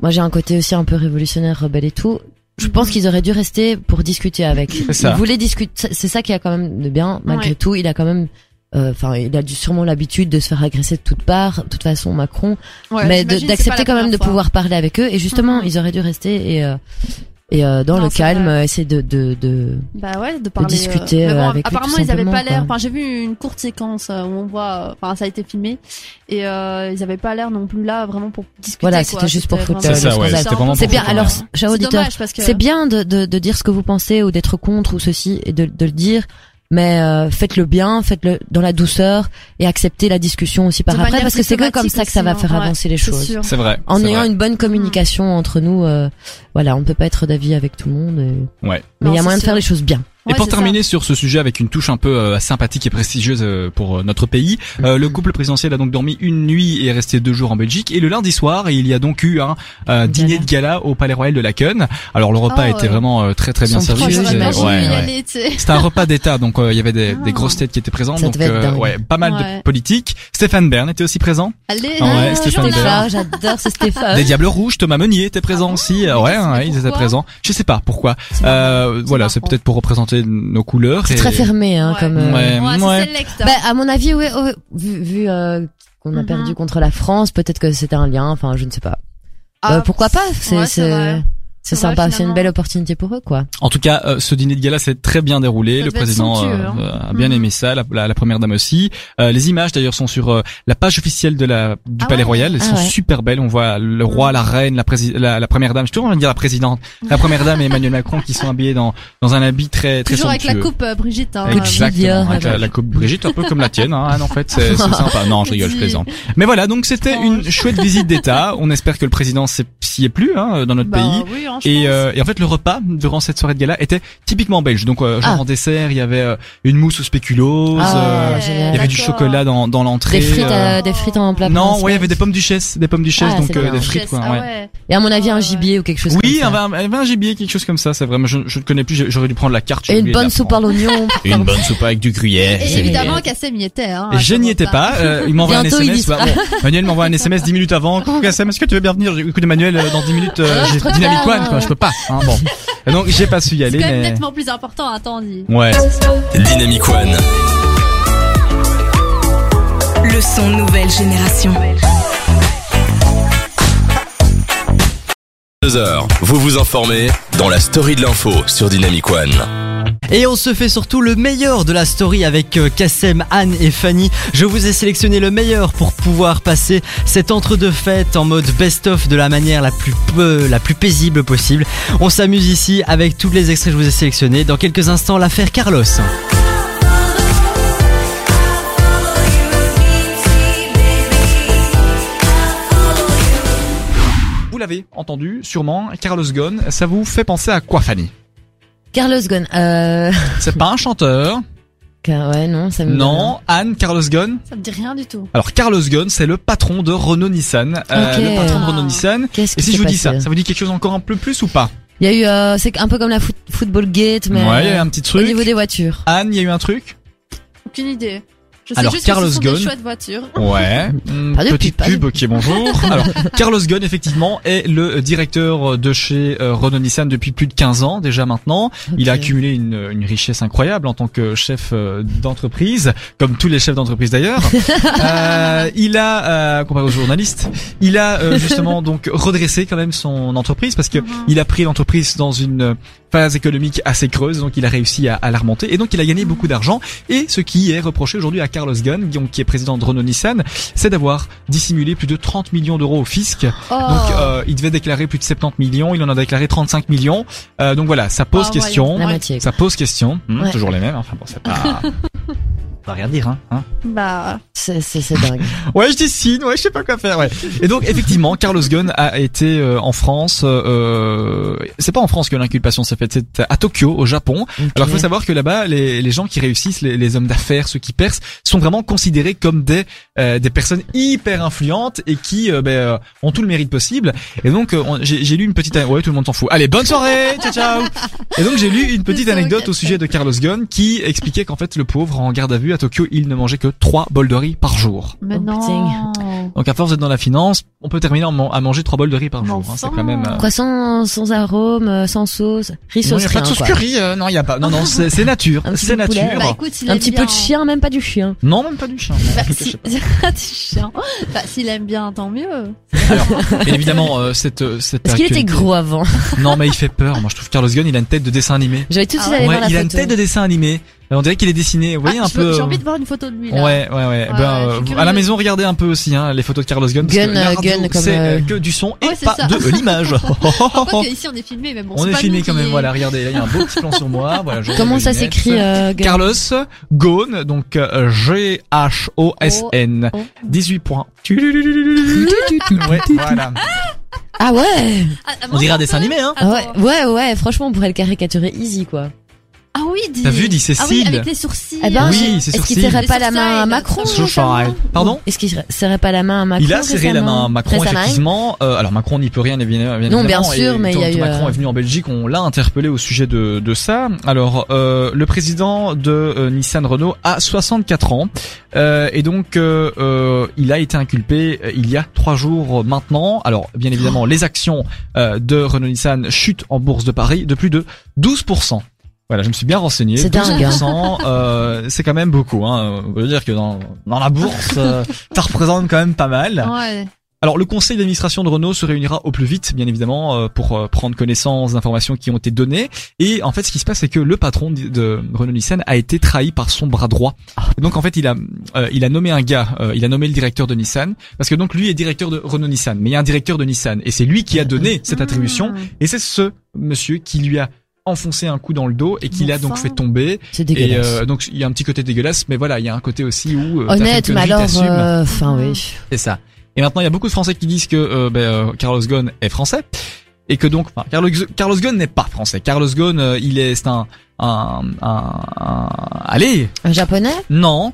moi j'ai un côté aussi un peu révolutionnaire, rebelle et tout. Je pense qu'ils auraient dû rester pour discuter avec. C'est ça. Ils voulaient discuter. C'est- ça qui a quand même de bien, malgré Ouais. tout. Il a quand même. euh, Enfin, il a dû sûrement l'habitude de se faire agresser de toutes parts. De toute façon, Macron, Ouais, mais d'accepter quand même de pouvoir parler avec eux. Et justement, Mhm. ils auraient dû rester et euh, et euh, dans Non, le calme, vrai. euh, essayer de de, de Bah ouais, de parler. discuter, euh, bon, avec apparemment, ils avaient pas l'air. Enfin, j'ai vu une courte séquence euh, où on voit. euh, Enfin, ça a été filmé et euh, ils avaient pas l'air non plus là vraiment pour discuter. Voilà, c'était juste pour foutre, euh, le C'est bien. foutre, Alors, ouais. cher auditeur. C'est bien de, de, de dire ce que vous pensez ou d'être contre ou ceci et de, de le dire, mais euh, faites-le bien, faites-le dans la douceur et acceptez la discussion aussi par de après parce que c'est que comme ça que ça va faire aussi, hein. avancer les choses. C'est vrai. En ayant vrai. une bonne communication entre nous, euh, voilà, on ne peut pas être d'avis avec tout le monde. et- Ouais. Mais il y a moyen de faire les choses bien. Et pour ça. terminer sur ce sujet avec une touche un peu euh, sympathique et prestigieuse euh, pour euh, notre pays, euh, le couple présidentiel a donc dormi une nuit et est resté deux jours en Belgique. Et le lundi soir, il y a donc eu un dîner de gala au Palais Royal de Laken. Alors le repas Oh, était vraiment très très bien servi. C'était- ouais, ouais. un repas [laughs] d'État, donc il y avait des, Ah. des grosses têtes qui étaient présentes, Ça donc ouais, pas mal de politiques. Stéphane Bern était aussi présent. Allez. Ah euh, Stéphane. Bern. J'adore ce Stéphane. Des Diables Rouges, Thomas Meunier était présent Ah aussi. Ouais, ils étaient présents. Je sais pas pourquoi. Voilà, C'est peut-être pour représenter nos couleurs. C'est et- très fermé, hein, Ouais. comme. euh, Ouais, Ouais, ouais. c'est. Bah, à mon avis, ouais, ouais, vu, vu euh, qu'on a Mhm. perdu contre la France, peut-être que c'était un lien. Enfin, je ne sais pas. Ah, Euh, pourquoi pas C'est ouais, c'est sympa, c'est une belle opportunité pour eux, quoi. En tout cas, euh, ce dîner de gala s'est très bien déroulé. Ça le président euh, hein. a bien Mhm. aimé ça, la, la- la première dame aussi. Euh, les images d'ailleurs sont sur euh, la page officielle de la du Ah Palais ouais? Royal. Elles Ah sont ouais. super belles. On voit le roi, la reine, la, la, la première dame. Je suis toujours envie de dire la présidente, la première dame et Emmanuel Macron qui sont habillés dans dans un habit très très Toujours avec la coupe euh, Brigitte. Hein, Exactement, avec la, coupe Brigitte, un peu comme la tienne. Hein, en fait, c'est c'est sympa. Non, je rigole, je plaisante. Mais voilà, donc c'était une chouette visite d'État. On espère que le président s'y est plus hein, dans notre bah, pays. Hein, Et, euh, et en fait, le repas durant cette soirée de gala était typiquement belge. Donc, euh, genre Ah. en dessert, il y avait euh, une mousse au spéculoos, Ah, euh, il y avait du chocolat dans, dans l'entrée. Des frites, euh, euh, des frites en plat. non, ouais, il y avait des pommes duchesse, des pommes duchesse, Ah, donc euh, des frites, quoi. ah ouais. ouais. Et à mon avis, un Ouais. gibier ou quelque chose Oui, comme il y ça. avait un, avait un gibier, quelque chose comme ça. C'est vraiment, je, je ne connais plus. J'aurais dû prendre la carte. Et une bonne soupe à l'oignon. [laughs] Une bonne soupe avec du gruyère. Et évidemment, Kassem y était. Hein, Et je n'y étais pas. euh, il m'envoie un SMS. Manuel m'envoie un SMS 10 minutes avant. Kassem, est-ce que tu veux bien venir Écoute Manuel, dans 10 minutes, Ah, j'ai Dynamic One, Je peux pas. Hein, bon. Et [laughs] donc j'ai pas su y C'est aller, mais nettement plus important, attends, dit. ouais. Dynamic One. Le son nouvelle génération. Deux heures, vous vous informez dans la story de l'info sur Dynamic One. Et on se fait surtout le meilleur de la story avec euh, Kassem, Anne et Fanny. Je vous ai sélectionné le meilleur pour pouvoir passer cet entre-deux fêtes en mode best-of de la manière la plus peu, la plus paisible possible. On s'amuse ici avec tous les extraits que je vous ai sélectionnés. Dans quelques instants, l'affaire Carlos. L'avez entendu, sûrement. Carlos Ghosn, ça vous fait penser à quoi, Fanny? Carlos Ghosn. Euh... [laughs] C'est pas un chanteur? Ouais, non, ça me. Non, Anne, Carlos Ghosn? Ça me dit rien du tout. Alors Carlos Ghosn, c'est le patron de Renault Nissan. Euh, Ok. le patron de Ah. Renault Nissan. Qu'est-ce Et si je vous dis ça, ça vous dit quelque chose encore un peu plus ou pas? Il y a eu, euh, c'est un peu comme la foot- football gate, mais Ouais, il y a eu un petit au truc. niveau des voitures. Anne, il y a eu un truc? Aucune idée. Je sais Alors, juste Carlos que ce sont Ghosn. des chouettes voitures. Ouais. [laughs] Hmm, Pas de petite pub, ok, bonjour. [laughs] Alors, Carlos Ghosn, effectivement, est le directeur de chez euh, Renault Nissan depuis plus de 15 ans, déjà maintenant. Il a accumulé une, une richesse incroyable en tant que chef euh, d'entreprise, comme tous les chefs d'entreprise d'ailleurs. [laughs] Euh, il a, euh, comparé aux journalistes, il a euh, justement donc redressé quand même son entreprise parce que Mhm. il a pris l'entreprise dans une phase économique assez creuse, donc il a réussi à, à la remonter et donc il a gagné beaucoup d'argent. Et ce qui est reproché aujourd'hui à Carlos Ghosn, qui est président de Renault Nissan, c'est d'avoir dissimulé plus de 30 millions d'euros au fisc. Oh. Donc euh, il devait déclarer plus de 70 millions, il en a déclaré 35 millions. Euh, donc voilà, ça pose Ah, question. Ouais. Ça pose question. Hmm, Ouais. Toujours les mêmes. Enfin bon, c'est pas. [laughs] Va rien dire, hein. hein. Bah, C'est, c'est, c'est dingue. [laughs] Ouais, je dessine, ouais, je sais pas quoi faire, ouais. Et donc, effectivement, Carlos Ghosn a été euh, en France, euh, c'est pas en France que l'inculpation s'est faite, c'est à Tokyo, au Japon. Alors, il faut savoir que là-bas, les, les gens qui réussissent, les, les hommes d'affaires, ceux qui percent, sont vraiment considérés comme des euh, des personnes hyper influentes et qui euh, ont tout le mérite possible. Et donc, euh, on- j'ai j'ai lu une petite, ouais, tout le monde s'en fout. Allez, bonne soirée, ciao ciao. Et donc, j'ai lu une petite anecdote au sujet de Carlos Ghosn qui expliquait qu'en fait, le pauvre en garde à vue à Tokyo, il ne mangeait que trois bols de riz par jour. mais Oh, non. Donc à force d'être dans la finance, on peut terminer à manger trois bols de riz par jour. hein, c'est enfin. quand même. euh, Quoi, sans, sans arôme, euh, sans sauce, riz Non, sauce y a pas de sauce quoi. curry, euh, non, il y a pas. Non, non, [laughs] c'est c'est nature, c'est nature. Bah écoute, Un petit bien- peu de chien, même pas du chien. Non, même pas du chien. Bah, si... sais [laughs] pas. du chien. Bah, s'il aime bien, tant mieux. Alors, bien évidemment, euh, cette cette. Est-ce qu'il était gros avant? Non, mais il fait peur. Moi, je trouve Carlos Ghosn, il a une tête de dessin animé. J'avais tout de Ah suite ouais aller Ouais, voir la il a une tête de dessin animé. On dirait qu'il est dessiné. Vous voyez Ah, un peu. J'ai euh, envie de voir une photo de lui là. Ouais, ouais, ouais. Ouais, ben, euh, à la maison, regardez un peu aussi hein, les photos de Carlos Ghosn. parce Gun, que euh, radio, gun, comme, c'est euh, euh, que du son et Ouais, pas ça. de l'image. [laughs] Qu'ici [laughs] on est filmé, mais bon. On est pas filmé quand même. Voilà, regardez, là, il y a un beau petit plan sur moi. Voilà. Comment ça s'écrit, euh, Carlos Ghosn, donc euh, G-H-O-S-N. Oh, oh. 18 points. [laughs] Ouais, voilà. Ah ouais Ah, ah, On dirait un dessin animé, hein. Ah ouais, ouais, ouais, franchement, on pourrait le caricaturer easy, quoi. Ah oui, dis. T'as vu, dit Ah oui, Cécile. avec les sourcils. Eh ben, Oui, c'est Est-ce qu'il serrait pas la main à Macron Pardon? Est-ce qu'il serrait pas la main à Macron Il a serré la main à Macron, effectivement. Euh, alors Macron n'y peut rien, évidemment. Non, bien sûr, mais il y a eu, Macron euh, est venu en Belgique, on l'a interpellé au sujet de, de ça. Alors, euh, le président de euh, Nissan Renault a 64 ans. Euh, et donc, euh, euh, il a été inculpé euh, il y a trois jours maintenant. Alors, bien évidemment, les actions euh, de Renault Nissan chutent en bourse de Paris de plus de 12%. Voilà, je me suis bien renseigné. C'est dingue, hein. 12%, euh, c'est quand même beaucoup. Hein. On veut dire que dans, dans la bourse, euh, ça représente quand même pas mal. Ouais. Alors le conseil d'administration de Renault se réunira au plus vite, bien évidemment, euh, pour euh, prendre connaissance d'informations qui ont été données. Et en fait, ce qui se passe, c'est que le patron de- Renault Nissan a été trahi par son bras droit. Et donc en fait, il a euh, il a nommé un gars, euh, il a nommé le directeur de Nissan, parce que donc lui est directeur de Renault Nissan, mais il y a un directeur de Nissan, et c'est lui qui a donné cette attribution. Mmh. Et c'est ce monsieur qui lui a enfoncé un coup dans le dos et qui Bon l'a donc fait tomber. C'est Et dégueulasse. euh, donc il y a un petit côté dégueulasse, mais voilà, il y a un côté aussi où euh, Honnête, mais alors, euh, enfin oui. C'est ça. Et maintenant, il y a beaucoup de Français qui disent que euh, ben, euh, Carlos Ghosn est français. et que donc, enfin, Carlos, Carlos Ghosn n'est pas français. Carlos Ghosn, euh, il est, c'est un, un, un, un- allez, Un japonais? Non,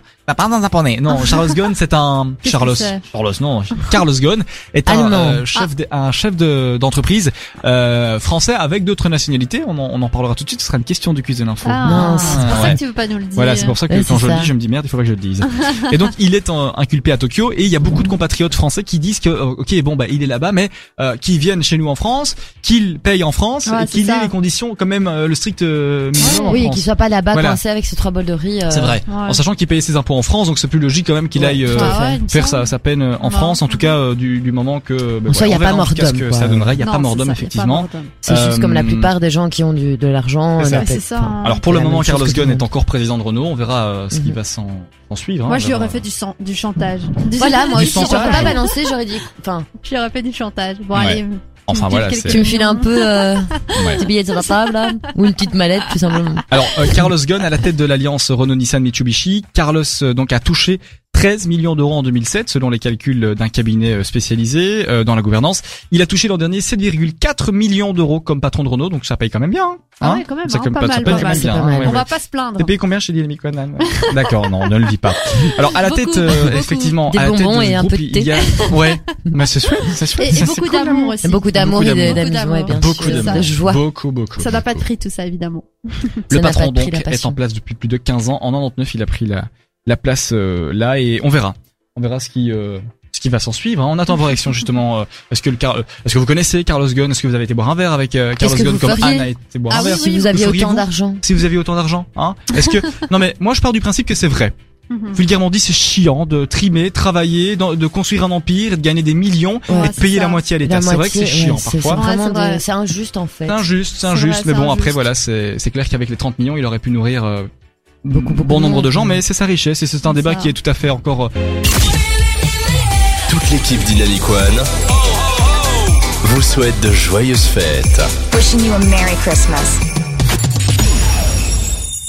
Non, [laughs] Charles Ghosn, c'est un Charles, Charles, non, Carlos Ghosn est un euh, chef, de- un chef de d'entreprise euh, français avec d'autres nationalités. On en, on en parlera tout de suite. Ce sera une question du quiz de l'info. Ah, Mince. c'est pour ça Ouais. que tu veux pas nous le dire. Voilà, c'est pour ça que Ouais, quand je le ça. dis, je me dis merde, il faudrait que je le dise. [laughs] et donc, il est en- inculpé à Tokyo et il y a beaucoup de compatriotes français qui disent que, euh, ok, bon, bah, il est là-bas, mais euh, qui viennent chez nous en France, qu'il paye en France Ouais, et qu'il ait les conditions, quand même, euh, le strict euh, minimum Oui, qu'il soit pas là-bas Voilà. coincé avec ses trois bols de riz. euh, C'est vrai. Ouais. En sachant qu'il payait ses impôts en France, donc c'est plus logique quand même qu'il Ouais, aille euh, Ah ouais, faire sa, sa peine euh, en Ouais. France, en tout cas euh, du, du moment que. En a verra pas en mort d'homme, ça donnerait. Il y a pas mort d'homme effectivement. C'est juste comme la plupart des gens qui ont du, de l'argent. Hein. Alors pour le moment, Carlos Ghosn est encore président de Renault. On verra ce qui Mhm. va s'en suivre. hein, Moi, je lui aurais fait du, chan- du chantage. Du- Voilà, moi Du aussi, j'aurais chantage. pas balancé, j'aurais dit, enfin, Je lui aurais fait du chantage. Bon, Ouais. allez. Enfin voilà. tu me files un peu euh, [laughs] Ouais. des billets sur la table, là, ou une petite mallette, tout simplement. Alors euh, Carlos Ghosn à la tête de l'alliance Renault-Nissan-Mitsubishi. Carlos euh, donc a touché 13 millions d'euros en 2007 selon les calculs d'un cabinet euh, spécialisé euh, dans la gouvernance. Il a touché l'an dernier 7,4 millions d'euros comme patron de Renault, donc ça paye quand même bien. hein. Ah ouais, quand même, Ça hein, pas mal, pas mal. bien. Hein, mal. ouais, On ouais. va pas se plaindre. T'es payé combien chez Dynamic One [laughs] D'accord, non, ne le dis pas. Alors à la Beaucoup, tête, euh, beaucoup. effectivement, Des à la tête bonbons du et un peu de il y a, [laughs] ouais, mais c'est chouette, c'est Et, chouette. et beaucoup cool, d'amour l'amour. aussi. Beaucoup d'amour et d'amour. de- Beaucoup d'amusement, bien Beaucoup de joie. Beaucoup, beaucoup. Ça n'a pas de prix tout ça évidemment. Le patron de donc est en place depuis plus de 15 ans. En 99, il a pris la la place euh, là et on verra. On verra ce qui euh, ce qui va s'en suivre. hein. On attend vos réactions justement. euh, Est-ce que le Car- est-ce que vous connaissez Carlos Ghosn? Est-ce que vous avez été boire un verre avec euh, Carlos vous comme feriez? Anne a été boire Ah un oui, verre Si vous aviez autant d'argent. Si vous aviez autant d'argent, hein? Est-ce que [laughs] non mais moi je pars du principe que c'est vrai. Mhm. Vulgairement dit, c'est chiant de trimer, travailler, de construire un empire, et de gagner des millions, Ouais, et de payer ça. la moitié à l'État. C'est vrai que c'est chiant parfois. C'est vraiment Ouais, c'est vrai. des- c'est injuste en fait. C'est injuste, c'est C'est injuste, vrai, mais bon après voilà, c'est c'est clair qu'avec les 30 millions, il aurait pu nourrir euh, Beaucoup, beaucoup bon de nombre de gens, mais c'est sa richesse et c'est un débat ça. qui est tout à fait encore. euh, Toute l'équipe Dynamic One vous souhaite de joyeuses fêtes. Wishing you a Merry Christmas.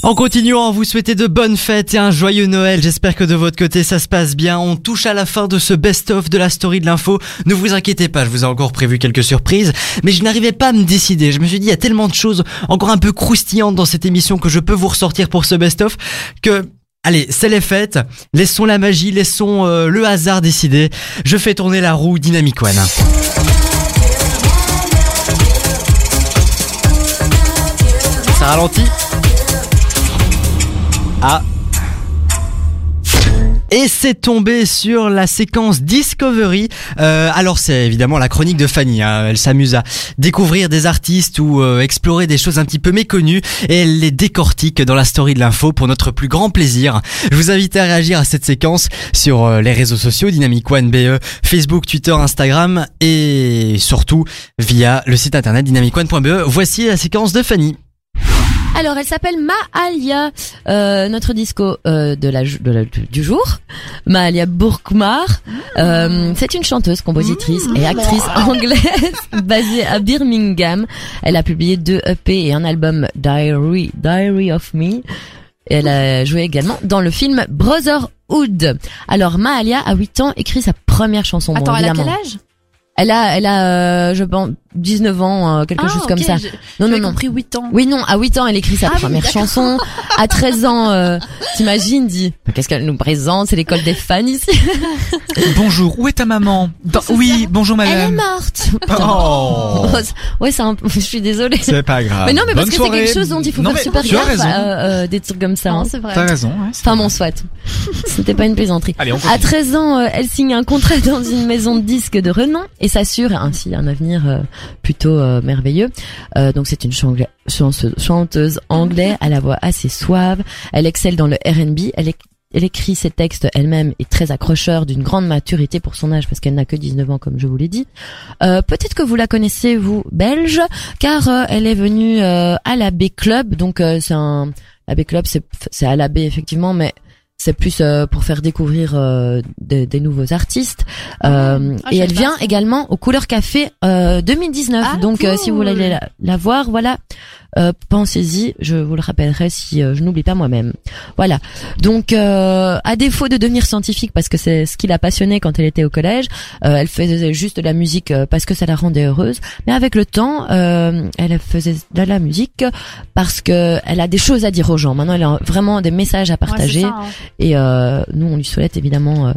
En continuant, vous souhaitez de bonnes fêtes et un joyeux Noël. J'espère que de votre côté ça se passe bien. On touche à la fin de ce best-of de la story de l'info. Ne vous inquiétez pas, je vous ai encore prévu quelques surprises, mais je n'arrivais pas à me décider. Je me suis dit, il y a tellement de choses encore un peu croustillantes dans cette émission que je peux vous ressortir pour ce best-of que Allez, c'est les fêtes. Laissons la magie, laissons euh, le hasard décider. Je fais tourner la roue Dynamic One. Ça ralentit. Ah. Et c'est tombé sur la séquence Discovery. Euh, alors c'est évidemment la chronique de Fanny. hein. Elle s'amuse à découvrir des artistes ou euh, explorer des choses un petit peu méconnues et elle les décortique dans la story de l'info pour notre plus grand plaisir. Je vous invite à réagir à cette séquence sur euh, les réseaux sociaux Dynamic One BE, Facebook, Twitter, Instagram et surtout via le site internet dynamicone.be. Voici la séquence de Fanny. Alors, elle s'appelle Maalia, euh, notre disco euh, de la, de la- du jour. Maalia Bourkmar. Euh, c'est une chanteuse, compositrice et actrice anglaise [laughs] basée à Birmingham. Elle a publié deux EP et un album Diary, Diary of Me. Et elle a joué également dans le film Brotherhood. Alors, Maalia, à 8 ans, écrit sa première chanson. Bon, Attends, elle a quel âge? Elle a, elle a, euh, je pense, 19 ans, euh, quelque Ah, chose ok, comme ça. Non, non, non. compris 8 ans. Oui, non, à 8 ans, elle écrit sa Ah oui, première d'accord. chanson. À 13 ans, euh, t'imagines, dit, qu'est-ce qu'elle nous présente? C'est l'école des fans ici. Bonjour, où est ta maman? Dans- Oui, bonjour Elle est madame. morte. Putain. Oh. Ouais, c'est un... je suis désolée. C'est pas grave. Mais non, mais parce Bonne que c'est quelque chose dont il faut Non, faire super tu as gaffe, raison. euh, euh, des trucs comme ça. Hein. c'est vrai. T'as raison. ouais, Enfin bon, soit. C'était pas une plaisanterie. Allez, on À continue. 13 ans, euh, elle signe un contrat [laughs] dans une maison de disques de renom et s'assure ainsi un avenir euh, plutôt euh, merveilleux. Euh, donc c'est une chanteuse anglaise à la voix assez suave. Elle excelle dans le R&B. Elle, éc- elle écrit ses textes elle-même et très accrocheur d'une grande maturité pour son âge parce qu'elle n'a que 19 ans comme je vous l'ai dit. Euh, Peut-être que vous la connaissez vous belge car euh, elle est venue euh, à la B Club. Donc euh, c'est un la B Club c'est à la B effectivement mais c'est plus euh, pour faire découvrir euh, des, des nouveaux artistes. Euh, Ah, et je elle vient ça. également au Couleur Café euh, 2019. Ah, Donc euh, si vous voulez la, la voir, voilà. Euh, pensez-y, je vous le rappellerai si euh, je n'oublie pas moi-même. Voilà. Donc, euh, à défaut de devenir scientifique parce que c'est ce qui l'a passionnée quand elle était au collège, euh, elle faisait juste de la musique parce que ça la rendait heureuse. Mais avec le temps, euh, elle faisait de la musique parce que elle a des choses à dire aux gens. Maintenant, elle a vraiment des messages à partager. Ouais, c'est ça, hein. Et euh, nous, on lui souhaite évidemment euh,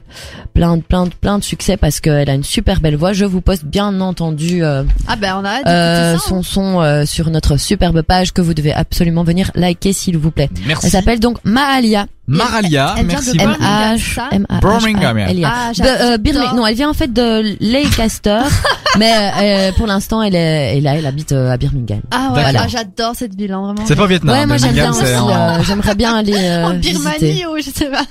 plein de plein de plein de succès parce qu'elle a une super belle voix. Je vous poste bien entendu euh, Ah ben on a euh, hein. son son euh, sur notre superbe page que vous devez absolument venir liker s'il vous plaît. Merci. Elle s'appelle donc Maalia. Maralia, Elle vient merci. M H ça M A Birmingham, A. Ah, De, euh. Birmingham. Non, elle vient en fait de Leicester, [laughs] mais euh, pour l'instant elle est et là elle habite euh, à Birmingham. Ah ouais, Voilà. ah, j'adore cette ville, hein, vraiment. C'est pas au Vietnam. Ouais, moi j'aime bien aussi. euh, J'aimerais bien aller euh, en visiter. Birmanie ou je sais pas.